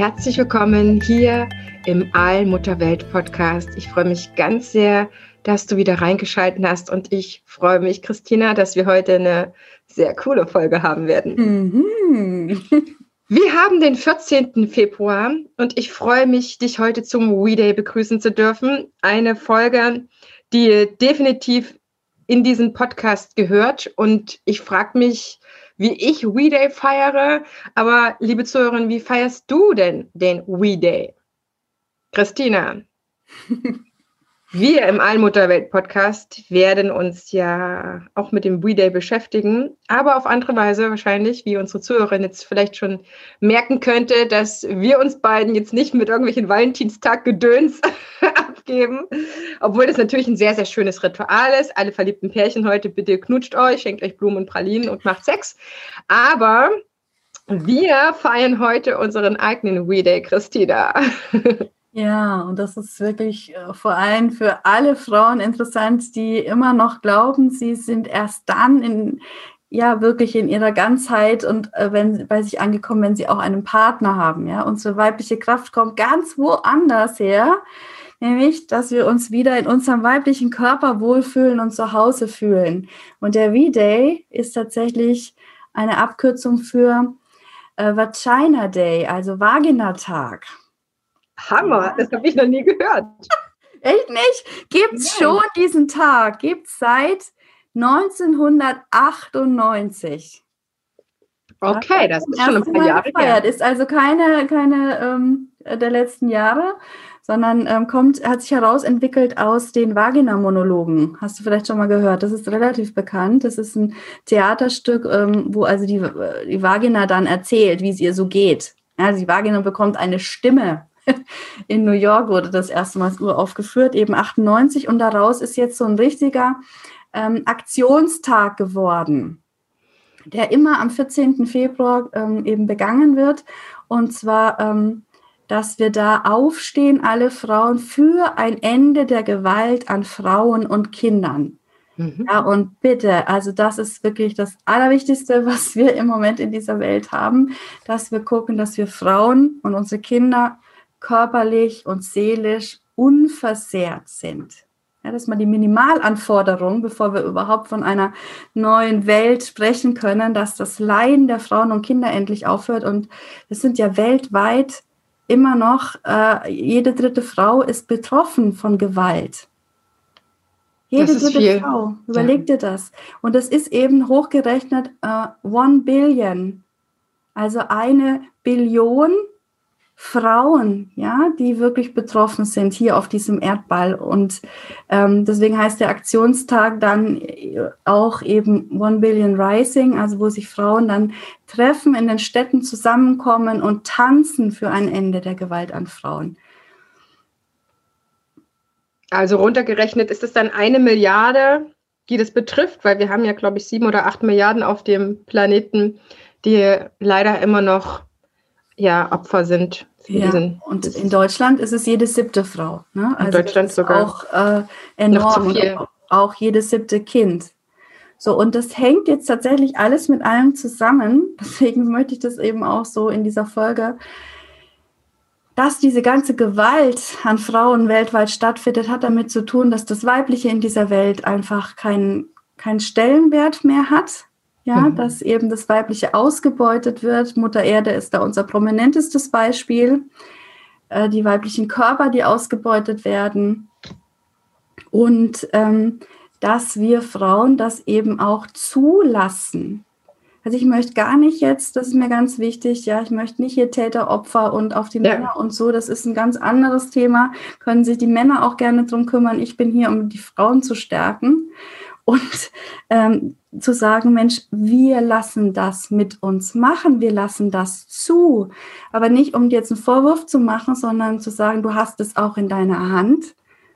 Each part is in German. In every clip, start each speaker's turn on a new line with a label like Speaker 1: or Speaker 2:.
Speaker 1: Herzlich willkommen hier im Allmutterwelt Podcast. Ich freue mich ganz sehr, dass du wieder reingeschalten hast und ich freue mich, Christina, dass wir heute eine sehr coole Folge haben werden. Mhm. Wir haben den 14. Februar und ich freue mich, dich heute zum We Day begrüßen zu dürfen. Eine Folge, die definitiv in diesen Podcast gehört und ich frage mich, wie ich We Day feiere. Aber liebe Zuhörerin, wie feierst du denn den We Day? Christina. Wir im Allmutterwelt-Podcast werden uns ja auch mit dem We-Day beschäftigen, aber auf andere Weise wahrscheinlich, wie unsere Zuhörerin jetzt vielleicht schon merken könnte, dass wir uns beiden jetzt nicht mit irgendwelchen Valentinstag-Gedöns abgeben, obwohl das natürlich ein sehr, sehr schönes Ritual ist. Alle verliebten Pärchen heute, bitte knutscht euch, schenkt euch Blumen und Pralinen und macht Sex. Aber wir feiern heute unseren eigenen We-Day, Christina.
Speaker 2: Ja, und das ist wirklich äh, vor allem für alle Frauen interessant, die immer noch glauben, sie sind erst dann in, ja, wirklich in ihrer Ganzheit und äh, wenn bei sich angekommen, wenn sie auch einen Partner haben. Ja, unsere weibliche Kraft kommt ganz woanders her, nämlich, dass wir uns wieder in unserem weiblichen Körper wohlfühlen und zu Hause fühlen. Und der V-Day ist tatsächlich eine Abkürzung für äh, Vagina Day, also Vaginatag.
Speaker 1: Hammer, das habe ich noch nie gehört.
Speaker 2: Echt nicht? Gibt es schon diesen Tag? Gibt es seit 1998.
Speaker 1: Okay, das ist schon ein paar Jahre
Speaker 2: her. Ist also keine, keine ähm, der letzten Jahre, sondern ähm, kommt, hat sich herausentwickelt aus den Vagina-Monologen. Hast du vielleicht schon mal gehört? Das ist relativ bekannt. Das ist ein Theaterstück, ähm, wo also die, die Vagina dann erzählt, wie es ihr so geht. Ja, die Vagina bekommt eine Stimme in New York wurde das erste Mal uraufgeführt, eben 98. Und daraus ist jetzt so ein richtiger ähm, Aktionstag geworden, der immer am 14. Februar ähm, eben begangen wird. Und zwar, ähm, dass wir da aufstehen, alle Frauen, für ein Ende der Gewalt an Frauen und Kindern. Mhm. Ja, und bitte, also das ist wirklich das Allerwichtigste, was wir im Moment in dieser Welt haben, dass wir gucken, dass wir Frauen und unsere Kinder körperlich und seelisch unversehrt sind. Ja, das ist mal die Minimalanforderung, bevor wir überhaupt von einer neuen Welt sprechen können, dass das Leiden der Frauen und Kinder endlich aufhört. Und es sind ja weltweit immer noch, äh, jede dritte Frau ist betroffen von Gewalt. Jede dritte viel. Frau, überleg ja. dir das. Und das ist eben hochgerechnet äh, one billion, also eine Billion Frauen, ja, die wirklich betroffen sind hier auf diesem Erdball. Und ähm, deswegen heißt der Aktionstag dann auch eben One Billion Rising, also wo sich Frauen dann treffen, in den Städten zusammenkommen und tanzen für ein Ende der Gewalt an Frauen.
Speaker 1: Also runtergerechnet ist es dann eine Milliarde, die das betrifft, weil wir haben ja, glaube ich, sieben oder acht Milliarden auf dem Planeten, die leider immer noch ja, Opfer sind
Speaker 2: ja, und in Deutschland ist es jede siebte Frau.
Speaker 1: Ne? Also in Deutschland sogar.
Speaker 2: Auch äh, enorm. Auch, auch jedes siebte Kind. So, und das hängt jetzt tatsächlich alles mit allem zusammen. Deswegen möchte ich das eben auch so in dieser Folge, dass diese ganze Gewalt an Frauen weltweit stattfindet, hat damit zu tun, dass das Weibliche in dieser Welt einfach keinen kein Stellenwert mehr hat ja, mhm. dass eben das Weibliche ausgebeutet wird. Mutter Erde ist da unser prominentestes Beispiel. Äh, die weiblichen Körper, die ausgebeutet werden. Und ähm, dass wir Frauen das eben auch zulassen. Also ich möchte gar nicht jetzt, das ist mir ganz wichtig, ja, ich möchte nicht hier Täter, Opfer und auf die ja. Männer und so, das ist ein ganz anderes Thema. Können sich die Männer auch gerne drum kümmern. Ich bin hier, um die Frauen zu stärken. und ähm, zu sagen, Mensch, wir lassen das mit uns machen, wir lassen das zu, aber nicht um dir jetzt einen Vorwurf zu machen, sondern zu sagen, du hast es auch in deiner Hand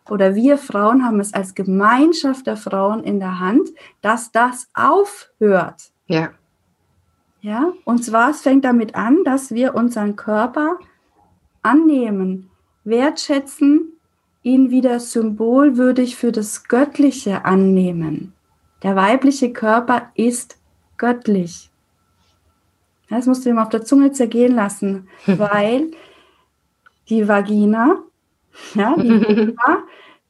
Speaker 2: oder wir Frauen haben es als Gemeinschaft der Frauen in der Hand, dass das aufhört.
Speaker 1: Ja.
Speaker 2: Ja, und zwar es fängt damit an, dass wir unseren Körper annehmen, wertschätzen, ihn wieder symbolwürdig für das Göttliche annehmen. Der weibliche Körper ist göttlich. Das musst du ihm auf der Zunge zergehen lassen, weil die Vagina, ja, die Vagina,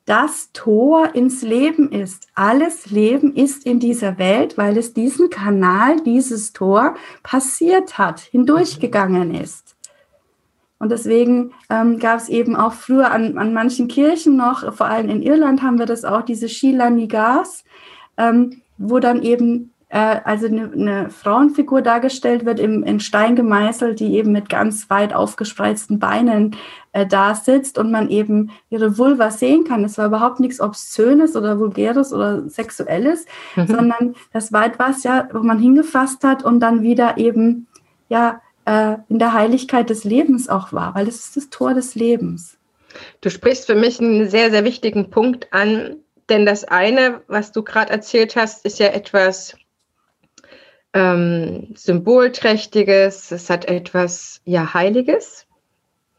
Speaker 2: das Tor ins Leben ist. Alles Leben ist in dieser Welt, weil es diesen Kanal, dieses Tor passiert hat, hindurchgegangen ist. Und deswegen ähm, gab es eben auch früher an, an manchen Kirchen noch, vor allem in Irland haben wir das auch, diese Sheila Nigas, ähm, wo dann eben äh, also eine, eine, Frauenfigur dargestellt wird, im, in Stein gemeißelt, die eben mit ganz weit aufgespreizten Beinen äh, da sitzt und man eben ihre Vulva sehen kann. Es war überhaupt nichts Obszönes oder Vulgäres oder Sexuelles, mhm. sondern das war etwas, ja, wo man hingefasst hat und dann wieder eben, ja, äh, in der Heiligkeit des Lebens auch war, weil es ist das Tor des Lebens.
Speaker 1: Du sprichst für mich einen sehr, sehr wichtigen Punkt an, denn das eine, was du gerade erzählt hast, ist ja etwas ähm, Symbolträchtiges, es hat etwas ja Heiliges,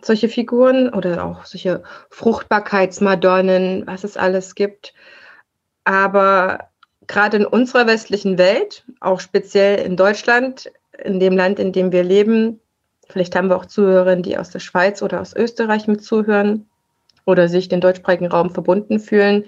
Speaker 1: solche Figuren oder auch solche Fruchtbarkeitsmadonnen, was es alles gibt. Aber gerade in unserer westlichen Welt, auch speziell in Deutschland, in dem Land, in dem wir leben. Vielleicht haben wir auch Zuhörerinnen, die aus der Schweiz oder aus Österreich mit zuhören oder sich den deutschsprachigen Raum verbunden fühlen.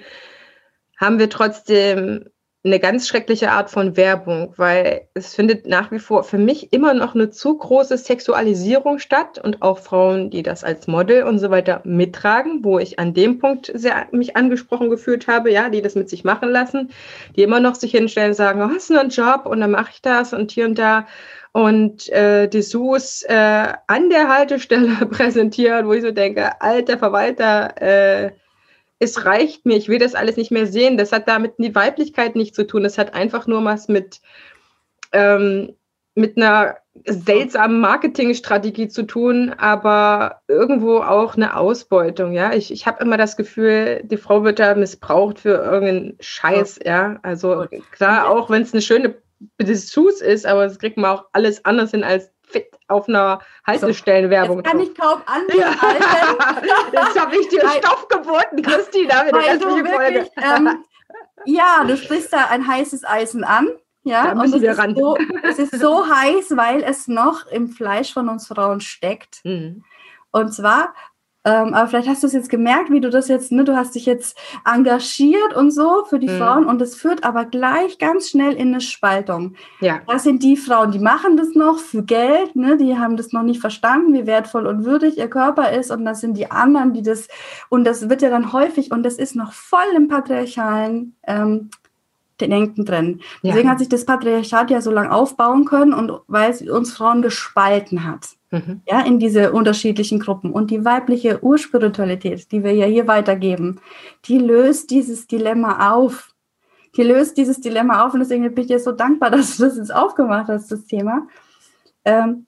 Speaker 1: Haben wir trotzdem eine ganz schreckliche Art von Werbung, weil es findet nach wie vor für mich immer noch eine zu große Sexualisierung statt und auch Frauen, die das als Model und so weiter mittragen, wo ich an dem Punkt sehr mich angesprochen gefühlt habe, ja, die das mit sich machen lassen, die immer noch sich hinstellen und sagen, oh, hast du einen Job? Und dann mache ich das und hier und da. Und äh, Dessous äh, an der Haltestelle präsentieren, wo ich so denke, alter Verwalter, äh, es reicht mir, ich will das alles nicht mehr sehen. Das hat damit die Weiblichkeit nichts zu tun. Das hat einfach nur was mit, ähm, mit einer seltsamen Marketingstrategie zu tun, aber irgendwo auch eine Ausbeutung. Ja, ich, ich habe immer das Gefühl, die Frau wird da missbraucht für irgendeinen Scheiß. Ja, also klar, auch wenn es eine schöne Dessous ist, aber das kriegt man auch alles anders hin als fit auf einer Haltestellenwerbung.
Speaker 2: Das kann ich kaum anhalten.
Speaker 1: Ja. Jetzt habe ich dir. Stoff geboten, Christina, für die restliche Folge. Ähm,
Speaker 2: ja, du sprichst da ein heißes Eisen an. Ja,
Speaker 1: da müssen und wir ran.
Speaker 2: So, es ist so heiß, weil es noch im Fleisch von uns Frauen steckt. Mhm. Und zwar ähm, aber vielleicht hast du es jetzt gemerkt, wie du das jetzt, ne, du hast dich jetzt engagiert und so für die mhm. Frauen und es führt aber gleich ganz schnell in eine Spaltung. Ja. Das sind die Frauen, die machen das noch für Geld, ne, die haben das noch nicht verstanden, wie wertvoll und würdig ihr Körper ist und das sind die anderen, die das, und das wird ja dann häufig und das ist noch voll im patriarchalen ähm, Denken drin. Deswegen ja. hat sich das Patriarchat ja so lange aufbauen können und weil es uns Frauen gespalten hat. Mhm. Ja, in diese unterschiedlichen Gruppen. Und die weibliche Urspiritualität, die wir ja hier weitergeben, die löst dieses Dilemma auf. Die löst dieses Dilemma auf und deswegen bin ich dir so dankbar, dass du das jetzt aufgemacht hast, das Thema. Ähm,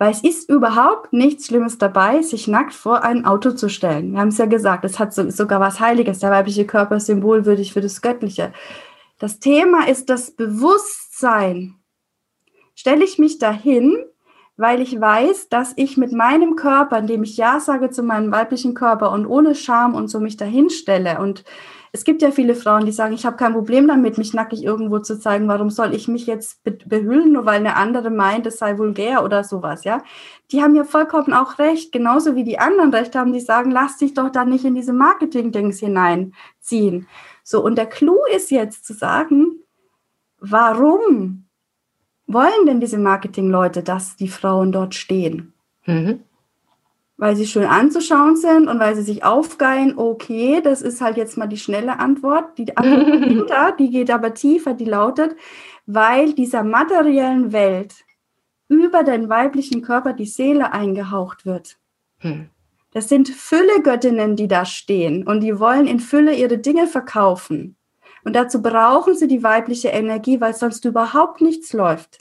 Speaker 2: weil es ist überhaupt nichts Schlimmes dabei, sich nackt vor ein Auto zu stellen. Wir haben es ja gesagt, es hat so, sogar was Heiliges. Der weibliche Körper ist symbolwürdig für das Göttliche. Das Thema ist das Bewusstsein. Stelle ich mich dahin weil ich weiß, dass ich mit meinem Körper, indem ich Ja sage zu meinem weiblichen Körper und ohne Scham und so mich dahin stelle und es gibt ja viele Frauen, die sagen, ich habe kein Problem damit, mich nackig irgendwo zu zeigen. Warum soll ich mich jetzt behüllen, nur weil eine andere meint, es sei vulgär oder sowas, ja? Die haben ja vollkommen auch recht, genauso wie die anderen recht haben, die sagen, lass dich doch da nicht in diese Marketing-Dings hineinziehen. So, und der Clou ist jetzt zu sagen, warum wollen denn diese Marketingleute, dass die Frauen dort stehen? Mhm. Weil sie schön anzuschauen sind und weil sie sich aufgeilen, okay, das ist halt jetzt mal die schnelle Antwort. Die Antwort dahinter, die geht aber tiefer, die lautet, weil dieser materiellen Welt über den weiblichen Körper die Seele eingehaucht wird. Mhm. Das sind Fülle-Göttinnen, die da stehen und die wollen in Fülle ihre Dinge verkaufen. Und dazu brauchen sie die weibliche Energie, weil sonst überhaupt nichts läuft.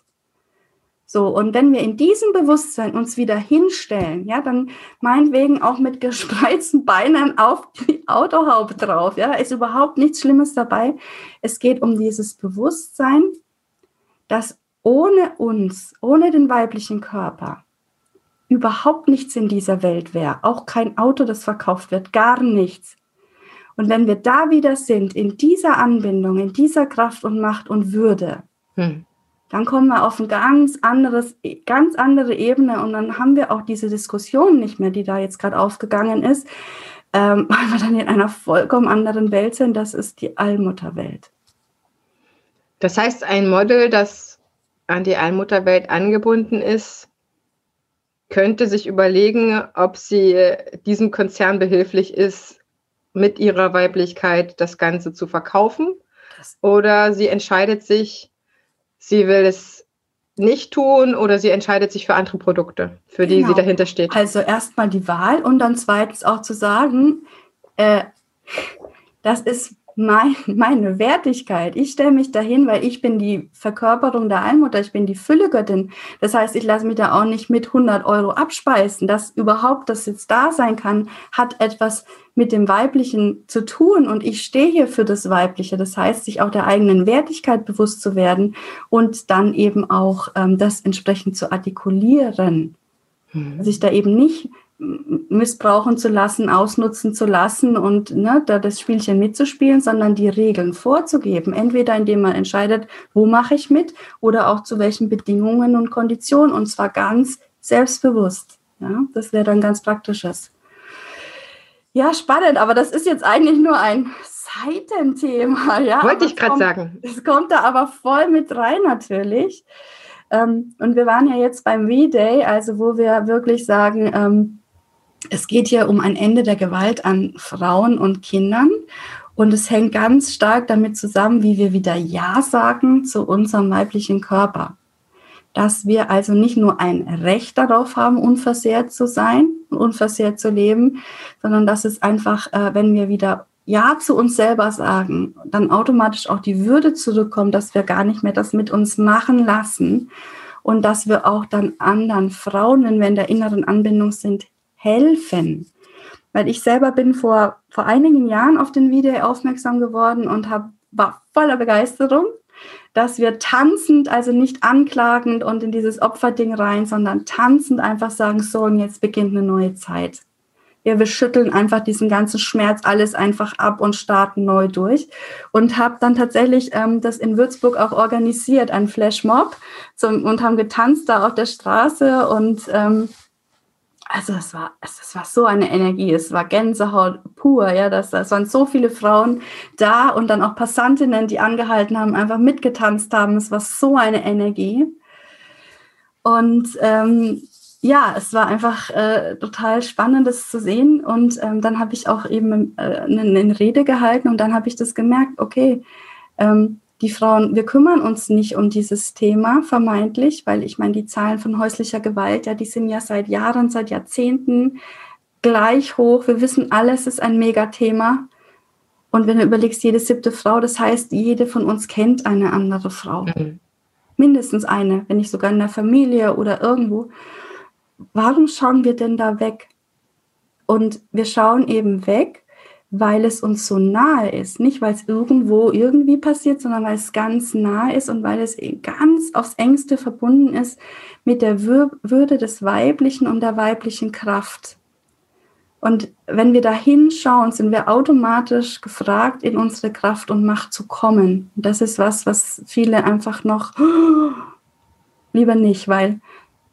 Speaker 2: So, und wenn wir in diesem Bewusstsein uns wieder hinstellen, ja, dann meinetwegen auch mit gespreizten Beinen auf die Autohaube drauf, ja, ist überhaupt nichts Schlimmes dabei. Es geht um dieses Bewusstsein, dass ohne uns, ohne den weiblichen Körper, überhaupt nichts in dieser Welt wäre. Auch kein Auto, das verkauft wird, gar nichts. Und wenn wir da wieder sind, in dieser Anbindung, in dieser Kraft und Macht und Würde, hm dann kommen wir auf eine ganz anderes, ganz andere Ebene und dann haben wir auch diese Diskussion nicht mehr, die da jetzt gerade aufgegangen ist, ähm, weil wir dann in einer vollkommen anderen Welt sind. Das ist die Allmutterwelt.
Speaker 1: Das heißt, ein Model, das an die Allmutterwelt angebunden ist, könnte sich überlegen, ob sie diesem Konzern behilflich ist, mit ihrer Weiblichkeit das Ganze zu verkaufen. Oder sie entscheidet sich, sie will es nicht tun oder sie entscheidet sich für andere Produkte, für die genau. sie dahinter steht.
Speaker 2: Also erstmal die Wahl und dann zweitens auch zu sagen, äh, das ist mein, meine Wertigkeit. Ich stelle mich dahin, weil ich bin die Verkörperung der Allmutter, ich bin die Füllegöttin. Das heißt, ich lasse mich da auch nicht mit 100 Euro abspeisen. Dass überhaupt das jetzt da sein kann, hat etwas mit dem Weiblichen zu tun und ich stehe hier für das Weibliche. Das heißt, sich auch der eigenen Wertigkeit bewusst zu werden und dann eben auch ähm, das entsprechend zu artikulieren. Mhm. Sich da eben nicht missbrauchen zu lassen, ausnutzen zu lassen und ne, da das Spielchen mitzuspielen, sondern die Regeln vorzugeben. Entweder indem man entscheidet, wo mache ich mit oder auch zu welchen Bedingungen und Konditionen und zwar ganz selbstbewusst. Ja, das wäre dann ganz praktisches. Ja, spannend, aber das ist jetzt eigentlich nur ein Seitenthema. Ja,
Speaker 1: Wollte ich gerade sagen.
Speaker 2: Es kommt da aber voll mit rein natürlich. Ähm, und wir waren ja jetzt beim V-Day, also wo wir wirklich sagen, ähm, es geht hier um ein Ende der Gewalt an Frauen und Kindern. Und es hängt ganz stark damit zusammen, wie wir wieder Ja sagen zu unserem weiblichen Körper. Dass wir also nicht nur ein Recht darauf haben, unversehrt zu sein, unversehrt zu leben, sondern dass es einfach, äh, wenn wir wieder Ja zu uns selber sagen, dann automatisch auch die Würde zurückkommt, dass wir gar nicht mehr das mit uns machen lassen und dass wir auch dann anderen Frauen, wenn wir in der inneren Anbindung sind, helfen. Weil ich selber bin vor, vor einigen Jahren auf den Video aufmerksam geworden und hab, war voller Begeisterung, dass wir tanzend, also nicht anklagend und in dieses Opferding rein, sondern tanzend einfach sagen, so und jetzt beginnt eine neue Zeit. Ja, wir schütteln einfach diesen ganzen Schmerz alles einfach ab und starten neu durch. Und habe dann tatsächlich ähm, das in Würzburg auch organisiert, ein Flashmob zum, und haben getanzt da auf der Straße und ähm, also es war, es, war so eine Energie, es war Gänsehaut pur, ja, das, das waren so viele Frauen da und dann auch Passantinnen, die angehalten haben, einfach mitgetanzt haben. Es war so eine Energie. Und ähm, ja, es war einfach äh, total spannend, das zu sehen. Und ähm, dann habe ich auch eben äh, eine, eine, Rede gehalten und dann habe ich das gemerkt, okay, ähm, die Frauen, wir kümmern uns nicht um dieses Thema vermeintlich, weil ich meine, die Zahlen von häuslicher Gewalt, ja, die sind ja seit Jahren, seit Jahrzehnten gleich hoch. Wir wissen, alles ist ein Megathema. Und wenn du überlegst, jede siebte Frau, das heißt, jede von uns kennt eine andere Frau. Mhm. Mindestens eine, wenn nicht sogar in der Familie oder irgendwo. Warum schauen wir denn da weg? Und wir schauen eben weg, weil es uns so nahe ist. Nicht, weil es irgendwo irgendwie passiert, sondern weil es ganz nahe ist und weil es ganz aufs engste verbunden ist mit der Würde des Weiblichen und der weiblichen Kraft. Und wenn wir da hinschauen, sind wir automatisch gefragt, in unsere Kraft und Macht zu kommen. Und das ist was, was viele einfach noch lieber nicht, weil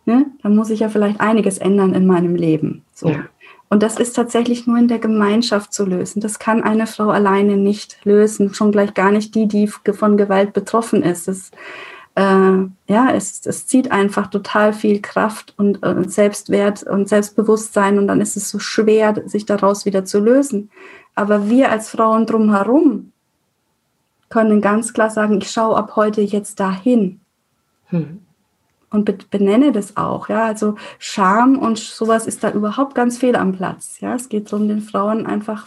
Speaker 2: ne, dann muss ich ja vielleicht einiges ändern in meinem Leben. So. Ja. Und das ist tatsächlich nur in der Gemeinschaft zu lösen. Das kann eine Frau alleine nicht lösen, schon gleich gar nicht die, die von Gewalt betroffen ist. Es, äh, ja, es, es zieht einfach total viel Kraft und äh, Selbstwert und Selbstbewusstsein und dann ist es so schwer, sich daraus wieder zu lösen. Aber wir als Frauen drumherum können ganz klar sagen, ich schaue ab heute jetzt dahin. Hm und benenne das auch. Ja, also Scham und sowas ist da überhaupt ganz fehl am Platz. Ja, es geht darum, den Frauen einfach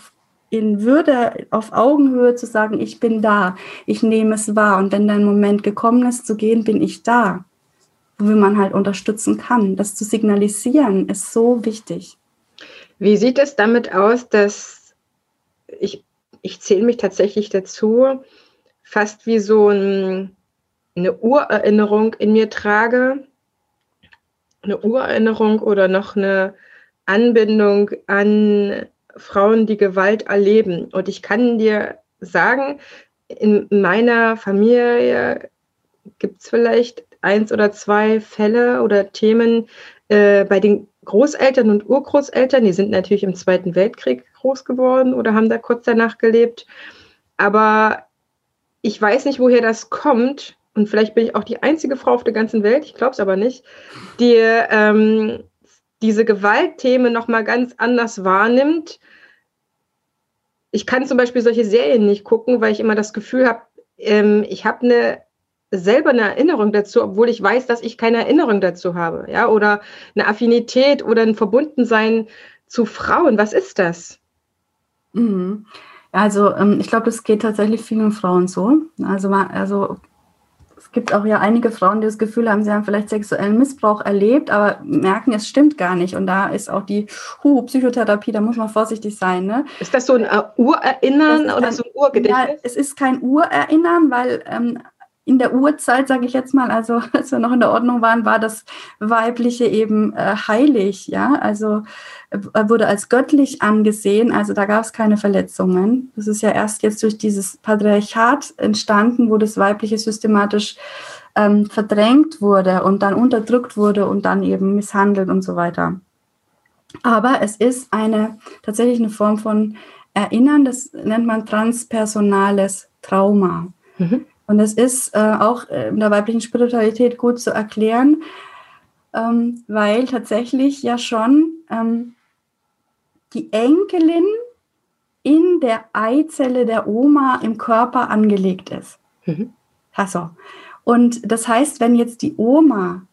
Speaker 2: in Würde, auf Augenhöhe zu sagen, ich bin da, ich nehme es wahr und wenn dein Moment gekommen ist zu gehen, bin ich da, wo man halt unterstützen kann. Das zu signalisieren ist so wichtig.
Speaker 1: Wie sieht es damit aus, dass ich, ich zähle mich tatsächlich dazu, fast wie so ein, eine Urerinnerung in mir trage, eine Urerinnerung oder noch eine Anbindung an Frauen, die Gewalt erleben. Und ich kann dir sagen, in meiner Familie gibt es vielleicht eins oder zwei Fälle oder Themen äh, bei den Großeltern und Urgroßeltern. Die sind natürlich im Zweiten Weltkrieg groß geworden oder haben da kurz danach gelebt. Aber ich weiß nicht, woher das kommt. Und vielleicht bin ich auch die einzige Frau auf der ganzen Welt, ich glaube es aber nicht, die ähm, diese Gewaltthemen nochmal ganz anders wahrnimmt. Ich kann zum Beispiel solche Serien nicht gucken, weil ich immer das Gefühl habe, ähm, ich habe eine selber eine Erinnerung dazu, obwohl ich weiß, dass ich keine Erinnerung dazu habe, ja, oder eine Affinität oder ein Verbundensein zu Frauen. Was ist das?
Speaker 2: Mhm. Also ähm, ich glaube, das geht tatsächlich vielen Frauen so. Also, also es gibt auch ja einige Frauen, die das Gefühl haben, sie haben vielleicht sexuellen Missbrauch erlebt, aber merken, es stimmt gar nicht. Und da ist auch die huh, Psychotherapie, da muss man vorsichtig sein. Ne?
Speaker 1: Ist das so ein äh, Urerinnern oder so ein Urgedächtnis? Ja,
Speaker 2: es ist kein Urerinnern, weil ähm, in der Urzeit, sage ich jetzt mal, also als wir noch in der Ordnung waren, war das Weibliche eben äh, heilig, ja, also äh, wurde als göttlich angesehen, also da gab es keine Verletzungen. Das ist ja erst jetzt durch dieses Patriarchat entstanden, wo das Weibliche systematisch ähm, verdrängt wurde und dann unterdrückt wurde und dann eben misshandelt und so weiter. Aber es ist eine tatsächlich eine Form von Erinnern, das nennt man transpersonales Trauma. Mhm. Und es ist äh, auch in der weiblichen Spiritualität gut zu erklären, ähm, weil tatsächlich ja schon ähm, die Enkelin in der Eizelle der Oma im Körper angelegt ist. Mhm. Also. Und das heißt, wenn jetzt die Oma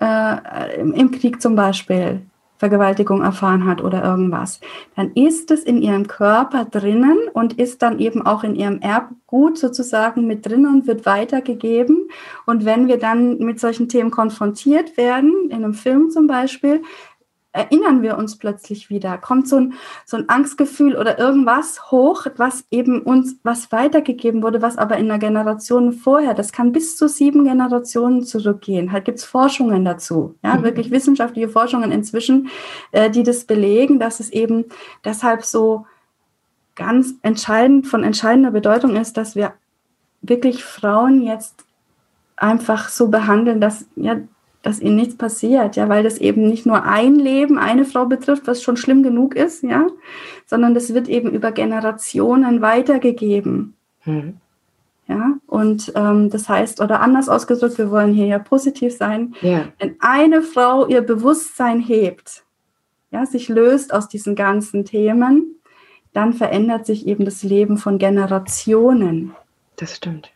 Speaker 2: äh, im Krieg zum Beispiel Vergewaltigung erfahren hat oder irgendwas, dann ist es in ihrem Körper drinnen und ist dann eben auch in ihrem Erbgut sozusagen mit drin und wird weitergegeben. Und wenn wir dann mit solchen Themen konfrontiert werden, in einem Film zum Beispiel, erinnern wir uns plötzlich wieder, kommt so ein, so ein Angstgefühl oder irgendwas hoch, was eben uns, was weitergegeben wurde, was aber in einer Generation vorher, das kann bis zu sieben Generationen zurückgehen. Halt gibt es Forschungen dazu, ja, mhm. wirklich wissenschaftliche Forschungen inzwischen, äh, die das belegen, dass es eben deshalb so ganz entscheidend, von entscheidender Bedeutung ist, dass wir wirklich Frauen jetzt einfach so behandeln, dass ja, dass ihnen nichts passiert, ja, weil das eben nicht nur ein Leben, eine Frau betrifft, was schon schlimm genug ist, ja, sondern das wird eben über Generationen weitergegeben. Mhm. Ja, und ähm, das heißt, oder anders ausgedrückt, wir wollen hier ja positiv sein, ja. wenn eine Frau ihr Bewusstsein hebt, ja, sich löst aus diesen ganzen Themen, dann verändert sich eben das Leben von Generationen.
Speaker 1: Das stimmt.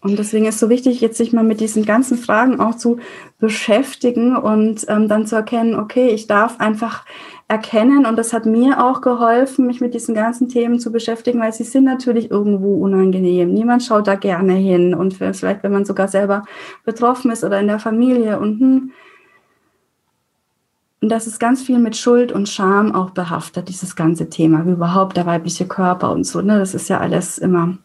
Speaker 2: Und deswegen ist es so wichtig, jetzt sich mal mit diesen ganzen Fragen auch zu beschäftigen und ähm, dann zu erkennen, okay, ich darf einfach erkennen und das hat mir auch geholfen, mich mit diesen ganzen Themen zu beschäftigen, weil sie sind natürlich irgendwo unangenehm. Niemand schaut da gerne hin und vielleicht, wenn man sogar selber betroffen ist oder in der Familie und hm, und das ist ganz viel mit Schuld und Scham auch behaftet, dieses ganze Thema, wie überhaupt der weibliche Körper und so. Ne? Das ist ja alles immer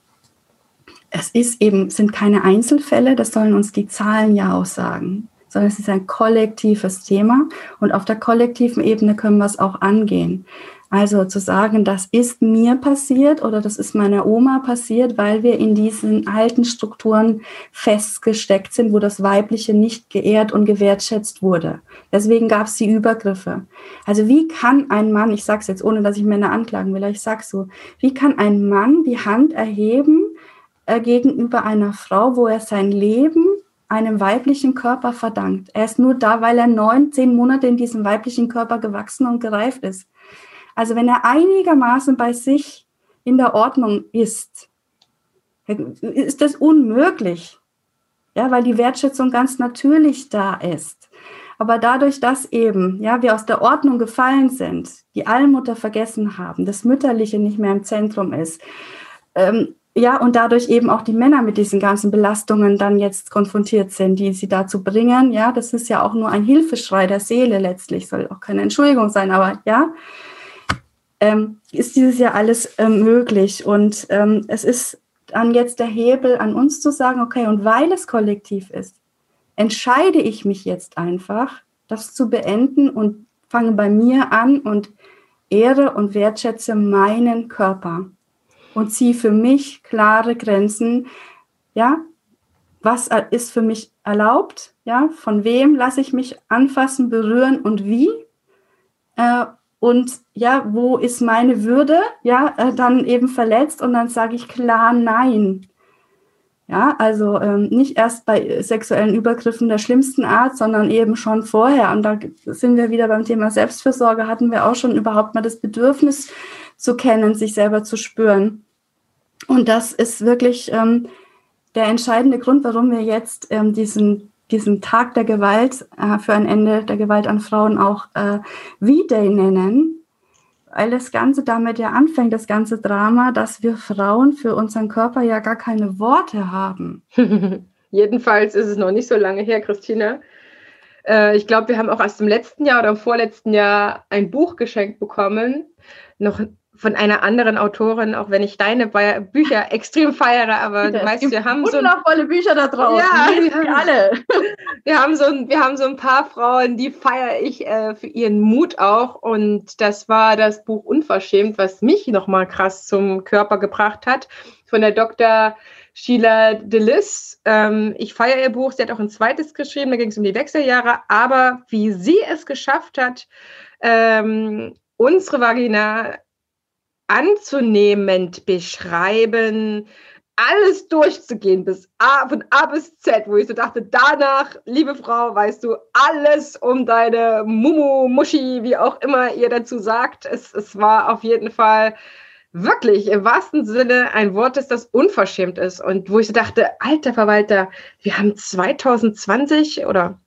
Speaker 2: es ist eben, sind keine Einzelfälle, das sollen uns die Zahlen ja auch sagen, sondern es ist ein kollektives Thema und auf der kollektiven Ebene können wir es auch angehen. Also zu sagen, das ist mir passiert oder das ist meiner Oma passiert, weil wir in diesen alten Strukturen festgesteckt sind, wo das Weibliche nicht geehrt und gewertschätzt wurde. Deswegen gab es die Übergriffe. Also wie kann ein Mann, ich sage es jetzt, ohne dass ich Männer anklagen will, ich sage so, wie kann ein Mann die Hand erheben äh, gegenüber einer Frau, wo er sein Leben einem weiblichen Körper verdankt. Er ist nur da, weil er neun, zehn Monate in diesem weiblichen Körper gewachsen und gereift ist. Also wenn er einigermaßen bei sich in der Ordnung ist, ist das unmöglich. Ja, weil die Wertschätzung ganz natürlich da ist. Aber dadurch, dass eben, ja, wir aus der Ordnung gefallen sind, die Allmutter vergessen haben, das Mütterliche nicht mehr im Zentrum ist, ähm, ja, und dadurch eben auch die Männer mit diesen ganzen Belastungen dann jetzt konfrontiert sind, die sie dazu bringen. Ja, das ist ja auch nur ein Hilfeschrei der Seele letztlich, soll auch keine Entschuldigung sein, aber ja, ähm, ist dieses Jahr alles ähm, möglich. Und ähm, es ist dann jetzt der Hebel an uns zu sagen, okay, und weil es kollektiv ist, entscheide ich mich jetzt einfach, das zu beenden und fange bei mir an und ehre und wertschätze meinen Körper und ziehe für mich klare Grenzen. Ja, was ist für mich erlaubt? Ja, von wem lasse ich mich anfassen, berühren und wie? Äh, und ja, wo ist meine Würde? Ja, äh, dann eben verletzt und dann sage ich klar Nein. Ja, also ähm, nicht erst bei sexuellen Übergriffen der schlimmsten Art, sondern eben schon vorher. Und da sind wir wieder beim Thema Selbstfürsorge, hatten wir auch schon überhaupt mal das Bedürfnis zu kennen, sich selber zu spüren. Und das ist wirklich ähm, der entscheidende Grund, warum wir jetzt ähm, diesen, diesen Tag der Gewalt äh, für ein Ende der Gewalt an Frauen auch äh, V-Day nennen, weil das Ganze damit ja anfängt, das ganze Drama, dass wir Frauen für unseren Körper ja gar keine Worte haben.
Speaker 1: Jedenfalls ist es noch nicht so lange her, Christina. Äh, ich glaube, wir haben auch erst im letzten Jahr oder im vorletzten Jahr ein Buch geschenkt bekommen. Noch von einer anderen Autorin, auch wenn ich deine Bücher extrem feiere, aber du weißt, wir haben so
Speaker 2: wundervolle Bücher da draußen. Ja,
Speaker 1: wir haben, alle. Wir haben so ein, wir haben so ein paar Frauen, die feiere ich äh, für ihren Mut auch und das war das Buch Unverschämt, was mich noch mal krass zum Körper gebracht hat von der Dr. Sheila Delis. Ähm, ich feiere ihr Buch. Sie hat auch ein zweites geschrieben. Da ging es um die Wechseljahre. Aber wie sie es geschafft hat, ähm, unsere Vagina anzunehmend beschreiben, alles durchzugehen bis A, von A bis Z, wo ich so dachte, danach, liebe Frau, weißt du alles um deine Mumu, Muschi, wie auch immer ihr dazu sagt. Es, es war auf jeden Fall wirklich im wahrsten Sinne ein Wort, das das unverschämt ist. Und wo ich so dachte, alter Verwalter, wir haben 2020 oder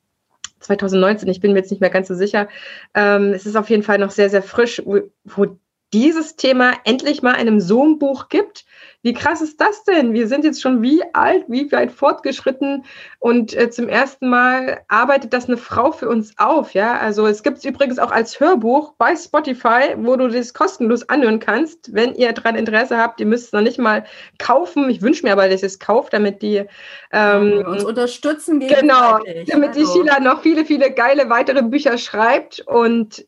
Speaker 1: 2019, ich bin mir jetzt nicht mehr ganz so sicher. Ähm, es ist auf jeden Fall noch sehr, sehr frisch, wo, wo dieses Thema endlich mal in einem Zoom-Buch gibt. Wie krass ist das denn? Wir sind jetzt schon wie alt, wie weit fortgeschritten und äh, zum ersten Mal arbeitet das eine Frau für uns auf. Ja, also es gibt es übrigens auch als Hörbuch bei Spotify, wo du das kostenlos anhören kannst. Wenn ihr daran Interesse habt, ihr müsst es noch nicht mal kaufen. Ich wünsche mir aber, dass ihr es kauft, damit die
Speaker 2: ähm, uns unterstützen.
Speaker 1: Genau, damit die also. Sheila noch viele, viele geile weitere Bücher schreibt und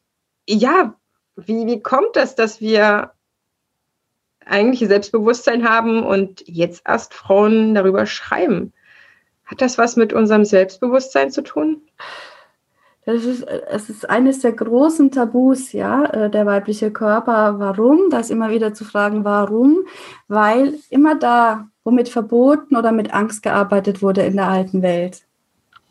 Speaker 1: ja, wie, wie kommt das, dass wir eigentlich Selbstbewusstsein haben und jetzt erst Frauen darüber schreiben? Hat das was mit unserem Selbstbewusstsein zu tun?
Speaker 2: Das ist, es ist eines der großen Tabus, ja, äh, der weibliche Körper. Warum? Das immer wieder zu fragen, warum? Weil immer da, wo mit Verboten oder mit Angst gearbeitet wurde in der alten Welt,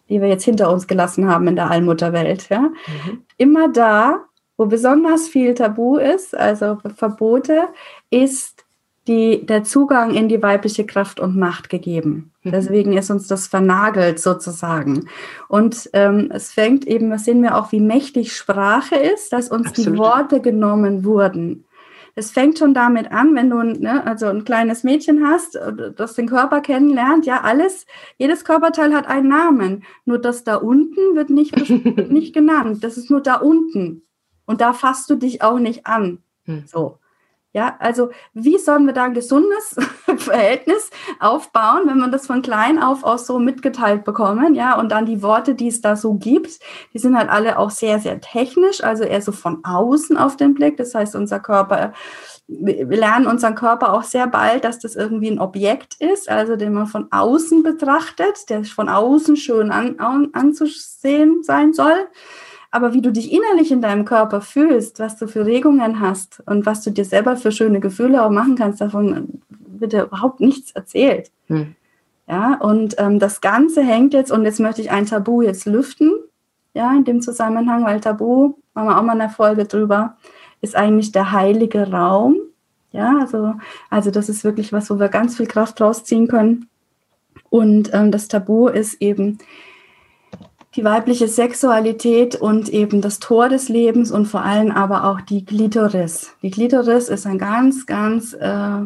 Speaker 2: die wir jetzt hinter uns gelassen haben in der Allmutterwelt, ja, mhm. immer da wo besonders viel Tabu ist, also Verbote, ist die, der Zugang in die weibliche Kraft und Macht gegeben. Mhm. Deswegen ist uns das vernagelt sozusagen. Und ähm, es fängt eben, das sehen wir auch, wie mächtig Sprache ist, dass uns Absolut. die Worte genommen wurden. Es fängt schon damit an, wenn du ne, also ein kleines Mädchen hast, das den Körper kennenlernt, ja, alles, jedes Körperteil hat einen Namen. Nur das da unten wird nicht, wird nicht genannt. Das ist nur da unten. Und da fasst du dich auch nicht an. Hm. So. Ja, also wie sollen wir da ein gesundes Verhältnis aufbauen, wenn man das von klein auf auch so mitgeteilt bekommen, ja, und dann die Worte, die es da so gibt, die sind halt alle auch sehr, sehr technisch, also eher so von außen auf den Blick. Das heißt, unser Körper, wir lernen unseren Körper auch sehr bald, dass das irgendwie ein Objekt ist, also den man von außen betrachtet, der von außen schön an, an, anzusehen sein soll. Aber wie du dich innerlich in deinem Körper fühlst, was du für Regungen hast und was du dir selber für schöne Gefühle auch machen kannst, davon wird dir überhaupt nichts erzählt. Hm. Ja, und ähm, das Ganze hängt jetzt, und jetzt möchte ich ein Tabu jetzt lüften, ja, in dem Zusammenhang, weil Tabu, machen wir auch mal eine Folge drüber, ist eigentlich der heilige Raum. Ja, also, also das ist wirklich was, wo wir ganz viel Kraft rausziehen können. Und ähm, das Tabu ist eben die weibliche Sexualität und eben das Tor des Lebens und vor allem aber auch die Glitoris. Die Glitoris ist ein ganz, ganz äh,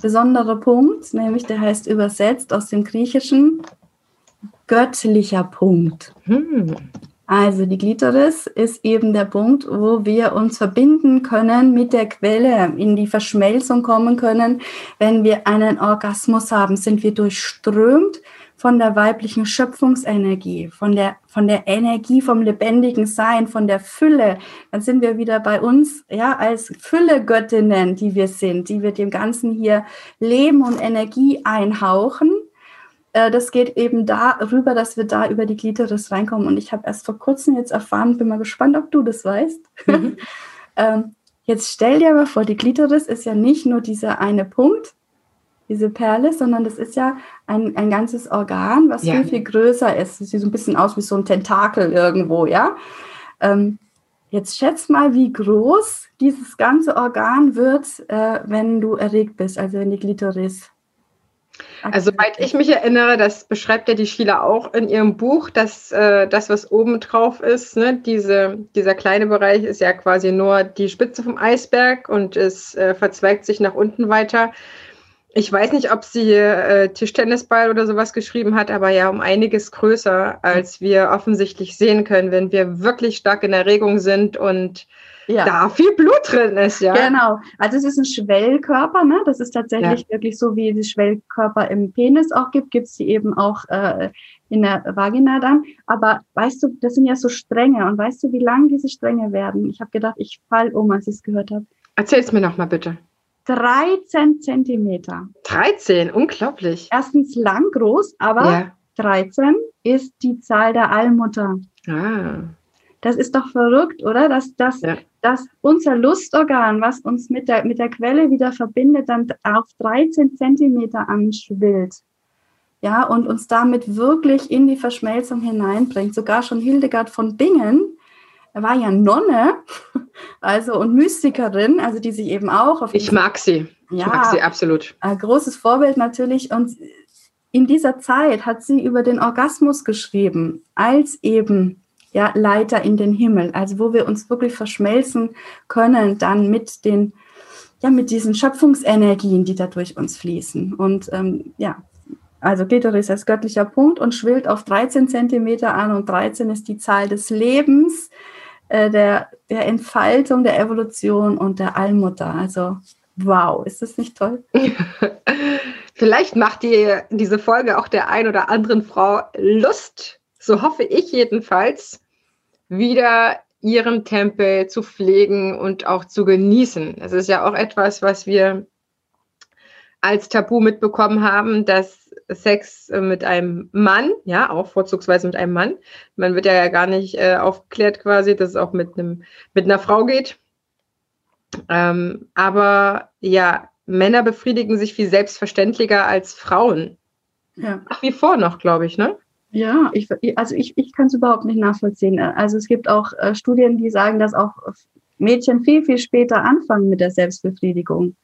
Speaker 2: besonderer Punkt, nämlich der heißt übersetzt aus dem Griechischen göttlicher Punkt. Hm. Also die Glitoris ist eben der Punkt, wo wir uns verbinden können mit der Quelle, in die Verschmelzung kommen können. Wenn wir einen Orgasmus haben, sind wir durchströmt von der weiblichen Schöpfungsenergie, von der, von der Energie vom lebendigen Sein, von der Fülle. Dann sind wir wieder bei uns, ja, als Füllegöttinnen, die wir sind, die wir dem Ganzen hier Leben und Energie einhauchen äh, das geht eben darüber, dass wir da über die Glitoris reinkommen. Und ich habe erst vor kurzem jetzt erfahren, bin mal gespannt, ob du das weißt. Mhm. ähm, jetzt stell dir mal vor, die Glitoris ist ja nicht nur dieser eine Punkt, diese Perle, sondern das ist ja ein, ein ganzes Organ, was ja. viel, viel größer ist. Es sieht so ein bisschen aus wie so ein Tentakel irgendwo, ja. Ähm, jetzt schätz mal, wie groß dieses ganze Organ wird, äh, wenn du erregt bist, also wenn die Glitoris
Speaker 1: also, soweit ich mich erinnere, das beschreibt ja die Sheila auch in ihrem Buch, dass äh, das, was oben drauf ist, ne, diese, dieser kleine Bereich ist ja quasi nur die Spitze vom Eisberg und es äh, verzweigt sich nach unten weiter. Ich weiß nicht, ob sie äh, Tischtennisball oder sowas geschrieben hat, aber ja um einiges größer, als wir offensichtlich sehen können, wenn wir wirklich stark in Erregung sind und ja. da viel Blut drin ist, ja.
Speaker 2: Genau. Also es ist ein Schwellkörper, ne? Das ist tatsächlich ja. wirklich so, wie es Schwellkörper im Penis auch gibt, gibt es die eben auch äh, in der Vagina dann. Aber weißt du, das sind ja so Stränge. Und weißt du, wie lang diese Stränge werden? Ich habe gedacht, ich fall um, als ich es gehört habe.
Speaker 1: Erzähl es mir nochmal bitte.
Speaker 2: 13 Zentimeter.
Speaker 1: 13, unglaublich.
Speaker 2: Erstens lang, groß, aber ja. 13 ist die Zahl der Allmutter. Ah. Das ist doch verrückt, oder? Dass, dass, ja. dass unser Lustorgan, was uns mit der, mit der Quelle wieder verbindet, dann auf 13 Zentimeter anschwillt. Ja, und uns damit wirklich in die Verschmelzung hineinbringt. Sogar schon Hildegard von Bingen, er war ja Nonne, also und Mystikerin, also die sich eben auch
Speaker 1: auf. Ich mag sie. Ich ja, mag sie absolut.
Speaker 2: Ein großes Vorbild natürlich. Und in dieser Zeit hat sie über den Orgasmus geschrieben, als eben ja, Leiter in den Himmel, also wo wir uns wirklich verschmelzen können dann mit den, ja, mit diesen Schöpfungsenergien, die da durch uns fließen. Und ähm, ja, also Klitoris als göttlicher Punkt und schwillt auf 13 Zentimeter an und 13 ist die Zahl des Lebens, äh, der, der Entfaltung, der Evolution und der Allmutter. Also wow, ist das nicht toll?
Speaker 1: Vielleicht macht die, diese Folge auch der ein oder anderen Frau Lust, so hoffe ich jedenfalls, wieder ihren Tempel zu pflegen und auch zu genießen. Das ist ja auch etwas, was wir als Tabu mitbekommen haben, dass Sex mit einem Mann, ja, auch vorzugsweise mit einem Mann, man wird ja gar nicht äh, aufgeklärt quasi, dass es auch mit, einem, mit einer Frau geht. Ähm, aber ja, Männer befriedigen sich viel selbstverständlicher als Frauen. Ja. Nach wie vor noch, glaube ich, ne?
Speaker 2: Ja, ich, also ich, ich kann es überhaupt nicht nachvollziehen. Also es gibt auch äh, Studien, die sagen, dass auch Mädchen viel, viel später anfangen mit der Selbstbefriedigung.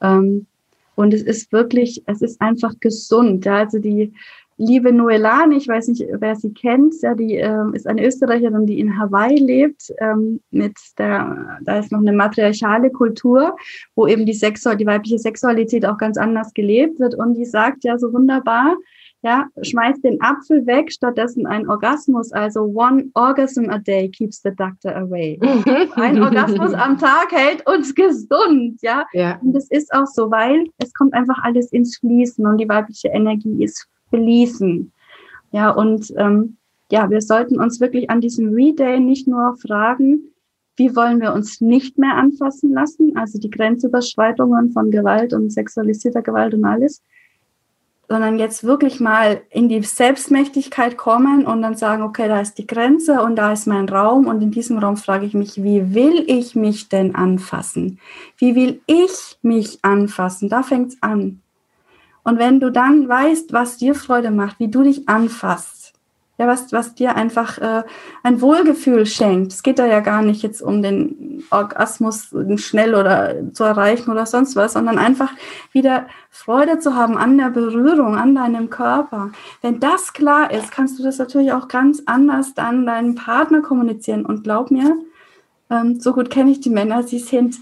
Speaker 2: Ähm, und es ist wirklich, es ist einfach gesund. Ja? Also die liebe Noelani, ich weiß nicht, wer sie kennt, ja, die ähm, ist eine Österreicherin, die in Hawaii lebt. Ähm, mit der, da ist noch eine matriarchale Kultur, wo eben die, Sexual, die weibliche Sexualität auch ganz anders gelebt wird. Und die sagt ja so wunderbar, ja, schmeiß den Apfel weg, stattdessen ein Orgasmus. Also one orgasm a day keeps the doctor away. ein Orgasmus am Tag hält uns gesund, ja? ja. Und das ist auch so, weil es kommt einfach alles ins Fließen und die weibliche Energie ist fließen. Ja, und ähm, ja, wir sollten uns wirklich an diesem Reday nicht nur fragen, wie wollen wir uns nicht mehr anfassen lassen, also die Grenzüberschreitungen von Gewalt und sexualisierter Gewalt und alles, sondern jetzt wirklich mal in die Selbstmächtigkeit kommen und dann sagen, okay, da ist die Grenze und da ist mein Raum und in diesem Raum frage ich mich, wie will ich mich denn anfassen? Wie will ich mich anfassen? Da fängt es an. Und wenn du dann weißt, was dir Freude macht, wie du dich anfasst, ja, was, was dir einfach äh, ein Wohlgefühl schenkt. Es geht da ja gar nicht jetzt um den Orgasmus schnell oder zu erreichen oder sonst was, sondern einfach wieder Freude zu haben an der Berührung, an deinem Körper. Wenn das klar ist, kannst du das natürlich auch ganz anders dann deinem Partner kommunizieren. Und glaub mir, ähm, so gut kenne ich die Männer, sie sind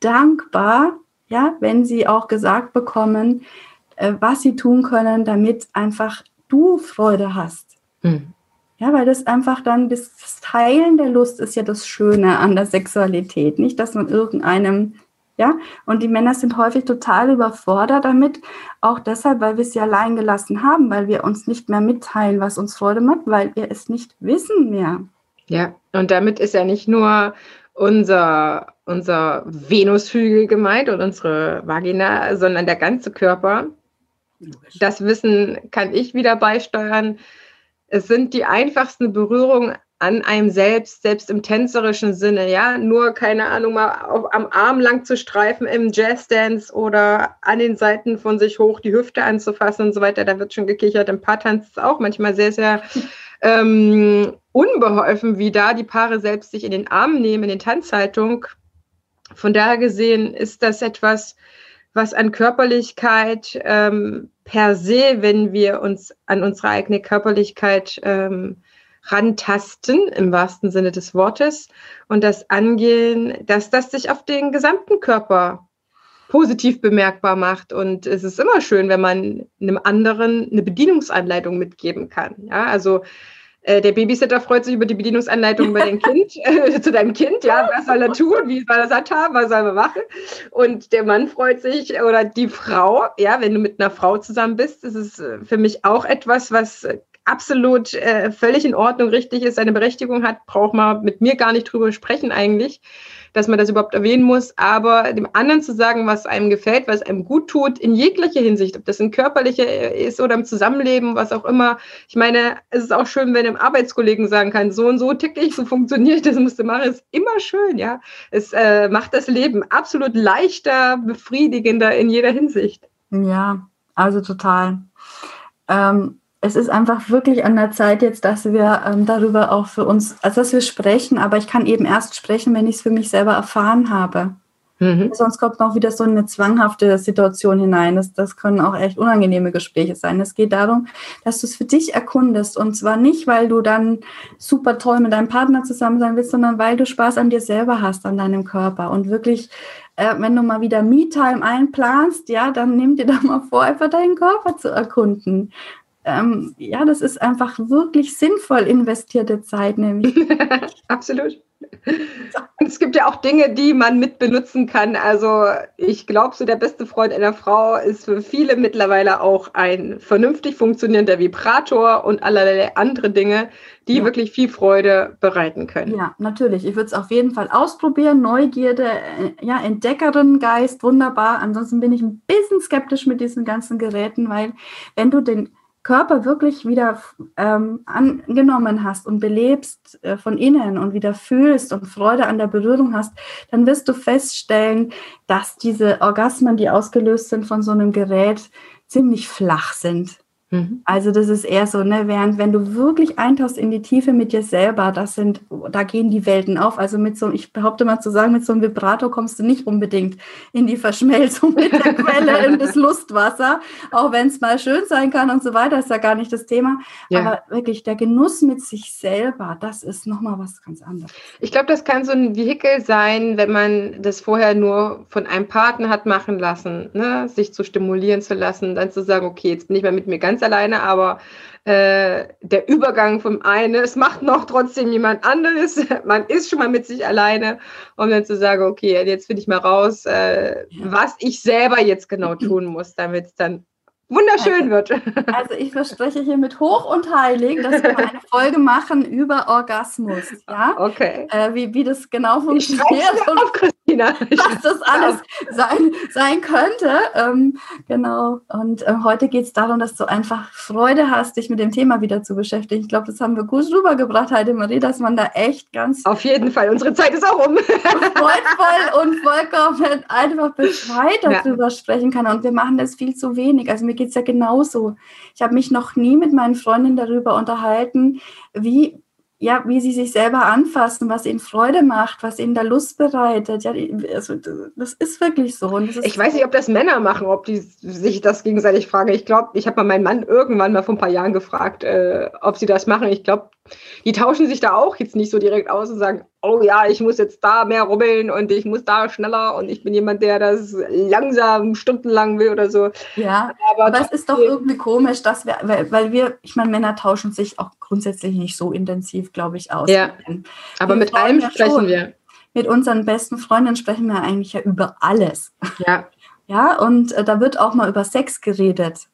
Speaker 2: dankbar, ja, wenn sie auch gesagt bekommen, äh, was sie tun können, damit einfach du Freude hast. Hm. Ja, weil das einfach dann das Teilen der Lust ist ja das Schöne an der Sexualität, nicht, dass man irgendeinem ja, und die Männer sind häufig total überfordert damit, auch deshalb, weil wir sie allein gelassen haben, weil wir uns nicht mehr mitteilen, was uns Freude macht, weil wir es nicht wissen mehr.
Speaker 1: Ja, und damit ist ja nicht nur unser, unser Venushügel gemeint und unsere Vagina, sondern der ganze Körper. Das Wissen kann ich wieder beisteuern. Es sind die einfachsten Berührungen an einem selbst, selbst im tänzerischen Sinne, ja, nur keine Ahnung, mal auf, am Arm lang zu streifen im Jazzdance oder an den Seiten von sich hoch die Hüfte anzufassen und so weiter, da wird schon gekichert. Im Paartanz ist es auch manchmal sehr, sehr ähm, unbeholfen, wie da die Paare selbst sich in den Arm nehmen, in den Tanzhaltung. Von daher gesehen ist das etwas, was an Körperlichkeit ähm, per se, wenn wir uns an unsere eigene Körperlichkeit ähm, rantasten, im wahrsten Sinne des Wortes, und das angehen, dass das sich auf den gesamten Körper positiv bemerkbar macht. Und es ist immer schön, wenn man einem anderen eine Bedienungsanleitung mitgeben kann. Ja, also der Babysitter freut sich über die Bedienungsanleitung bei dem Kind, äh, zu deinem Kind, ja, was soll er tun, wie soll er satt haben, was soll er machen? Und der Mann freut sich oder die Frau, ja, wenn du mit einer Frau zusammen bist, das ist äh, für mich auch etwas, was absolut äh, völlig in Ordnung, richtig ist, seine Berechtigung hat, braucht man mit mir gar nicht drüber sprechen eigentlich dass man das überhaupt erwähnen muss, aber dem anderen zu sagen, was einem gefällt, was einem gut tut, in jeglicher Hinsicht, ob das in körperlicher ist oder im Zusammenleben, was auch immer. Ich meine, es ist auch schön, wenn ein Arbeitskollegen sagen kann, so und so tick ich, so funktioniert das, musst du machen, ist immer schön, ja. Es äh, macht das Leben absolut leichter, befriedigender in jeder Hinsicht.
Speaker 2: Ja, also total. Ähm, es ist einfach wirklich an der Zeit jetzt, dass wir ähm, darüber auch für uns, also dass wir sprechen, aber ich kann eben erst sprechen, wenn ich es für mich selber erfahren habe. Mhm. Sonst kommt noch wieder so eine zwanghafte Situation hinein. Das, das können auch echt unangenehme Gespräche sein. Es geht darum, dass du es für dich erkundest. Und zwar nicht, weil du dann super toll mit deinem Partner zusammen sein willst, sondern weil du Spaß an dir selber hast, an deinem Körper. Und wirklich, äh, wenn du mal wieder Me-Time einplanst, ja, dann nimm dir da mal vor, einfach deinen Körper zu erkunden ähm, ja, das ist einfach wirklich sinnvoll investierte Zeit, nämlich.
Speaker 1: Absolut. Und es gibt ja auch Dinge, die man mit benutzen kann. Also ich glaube, so der beste Freund einer Frau ist für viele mittlerweile auch ein vernünftig funktionierender Vibrator und allerlei andere Dinge, die ja. wirklich viel Freude bereiten können.
Speaker 2: Ja, natürlich. Ich würde es auf jeden Fall ausprobieren. Neugierde, äh, ja, Entdeckerin, Geist, wunderbar. Ansonsten bin ich ein bisschen skeptisch mit diesen ganzen Geräten, weil wenn du den Körper wirklich wieder ähm, angenommen hast und belebst äh, von innen und wieder fühlst und Freude an der Berührung hast, dann wirst du feststellen, dass diese Orgasmen, die ausgelöst sind von so einem Gerät, ziemlich flach sind. Mhm. Also das ist eher so, ne, während wenn du wirklich eintauchst in die Tiefe mit dir selber, das sind, da gehen die Welten auf. Also mit so, ich behaupte mal zu sagen, mit so einem Vibrator kommst du nicht unbedingt in die Verschmelzung mit der Quelle in das Lustwasser, auch wenn es mal schön sein kann und so weiter, ist ja gar nicht das Thema. Ja. Aber wirklich der Genuss mit sich selber, das ist nochmal was ganz anderes.
Speaker 1: Ich glaube, das kann so ein Vehikel sein, wenn man das vorher nur von einem Partner hat machen lassen, ne? sich zu stimulieren zu lassen, dann zu sagen, okay, jetzt bin ich mal mit mir ganz ganz alleine, aber äh, der Übergang vom einen, es macht noch trotzdem jemand anderes, man ist schon mal mit sich alleine, um dann zu sagen, okay, jetzt finde ich mal raus, äh, ja. was ich selber jetzt genau tun muss, damit es dann wunderschön
Speaker 2: also,
Speaker 1: wird.
Speaker 2: Also ich verspreche hier mit hoch und heilig, dass wir eine Folge machen über Orgasmus. Ja?
Speaker 1: Okay.
Speaker 2: Äh, wie, wie das genau funktioniert.
Speaker 1: Ich auf.
Speaker 2: Was das alles sein, sein könnte. Ähm, genau. Und äh, heute geht es darum, dass du einfach Freude hast, dich mit dem Thema wieder zu beschäftigen. Ich glaube, das haben wir gut rübergebracht, Heidemarie, dass man da echt ganz.
Speaker 1: Auf jeden Fall. Unsere Zeit ist auch um.
Speaker 2: freudvoll und vollkommen einfach befreit darüber ja. sprechen kann. Und wir machen das viel zu wenig. Also mir geht es ja genauso. Ich habe mich noch nie mit meinen Freundinnen darüber unterhalten, wie ja, wie sie sich selber anfassen, was ihnen Freude macht, was ihnen da Lust bereitet. Ja, also das ist wirklich so. Ist
Speaker 1: ich weiß nicht, ob das Männer machen, ob die sich das gegenseitig fragen. Ich glaube, ich habe mal meinen Mann irgendwann mal vor ein paar Jahren gefragt, äh, ob sie das machen. Ich glaube, die tauschen sich da auch jetzt nicht so direkt aus und sagen, oh ja, ich muss jetzt da mehr rubbeln und ich muss da schneller und ich bin jemand, der das langsam stundenlang will oder so.
Speaker 2: Ja, aber, aber es ist doch irgendwie komisch, dass wir, weil, weil wir, ich meine, Männer tauschen sich auch grundsätzlich nicht so intensiv, glaube ich, aus.
Speaker 1: Ja, aber wir mit allem sprechen schon. wir.
Speaker 2: Mit unseren besten Freundinnen sprechen wir eigentlich ja über alles.
Speaker 1: Ja.
Speaker 2: Ja, und äh, da wird auch mal über Sex geredet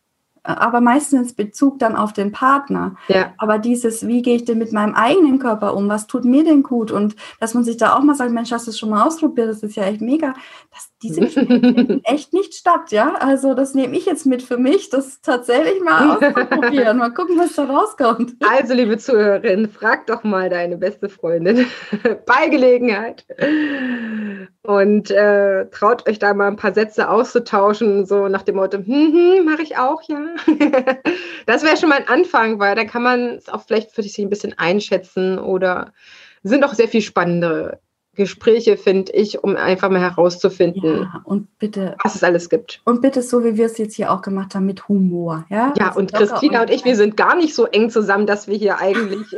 Speaker 2: aber meistens Bezug dann auf den Partner.
Speaker 1: Ja.
Speaker 2: Aber dieses, wie gehe ich denn mit meinem eigenen Körper um? Was tut mir denn gut? Und dass man sich da auch mal sagt, Mensch, hast du es schon mal ausprobiert? Das ist ja echt mega. Das, diese finden echt nicht statt, ja? Also das nehme ich jetzt mit für mich, das tatsächlich mal auszuprobieren. mal gucken, was da rauskommt.
Speaker 1: Also, liebe Zuhörerin, frag doch mal deine beste Freundin bei Gelegenheit. Und äh, traut euch da mal ein paar Sätze auszutauschen, so nach dem Motto, hm, hm, mache ich auch, ja. das wäre schon mal ein Anfang, weil da kann man es auch vielleicht für sich ein bisschen einschätzen oder sind auch sehr viel spannende Gespräche, finde ich, um einfach mal herauszufinden,
Speaker 2: ja, und bitte,
Speaker 1: was es alles gibt.
Speaker 2: Und bitte so, wie wir es jetzt hier auch gemacht haben, mit Humor. Ja,
Speaker 1: ja und Christina und ich, wir sind gar nicht so eng zusammen, dass wir hier eigentlich,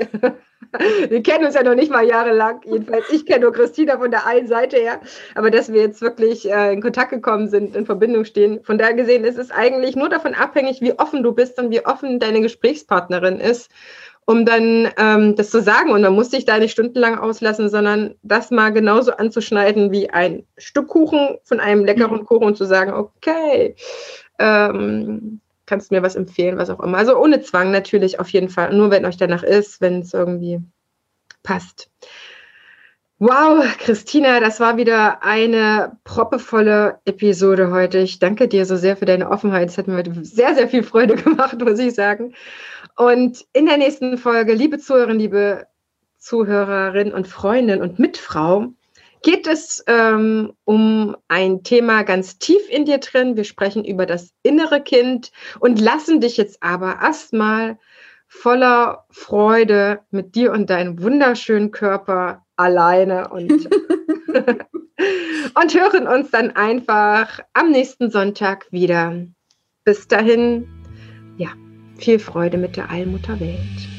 Speaker 1: wir kennen uns ja noch nicht mal jahrelang, jedenfalls ich kenne nur Christina von der einen Seite her, aber dass wir jetzt wirklich äh, in Kontakt gekommen sind, in Verbindung stehen. Von daher gesehen ist es eigentlich nur davon abhängig, wie offen du bist und wie offen deine Gesprächspartnerin ist um dann ähm, das zu sagen. Und man muss sich da nicht stundenlang auslassen, sondern das mal genauso anzuschneiden wie ein Stück Kuchen von einem leckeren mhm. Kuchen und zu sagen, okay, ähm, kannst du mir was empfehlen, was auch immer. Also ohne Zwang natürlich auf jeden Fall. Nur wenn euch danach ist, wenn es irgendwie passt. Wow, Christina, das war wieder eine proppevolle Episode heute. Ich danke dir so sehr für deine Offenheit. Es hat mir sehr, sehr viel Freude gemacht, muss ich sagen. Und in der nächsten Folge, liebe Zuhörerinnen, liebe Zuhörerin und Freundin und Mitfrau, geht es ähm, um ein Thema ganz tief in dir drin. Wir sprechen über das innere Kind und lassen dich jetzt aber erstmal voller Freude mit dir und deinem wunderschönen Körper alleine und, und hören uns dann einfach am nächsten Sonntag wieder. Bis dahin, ja, viel Freude mit der Allmutterwelt.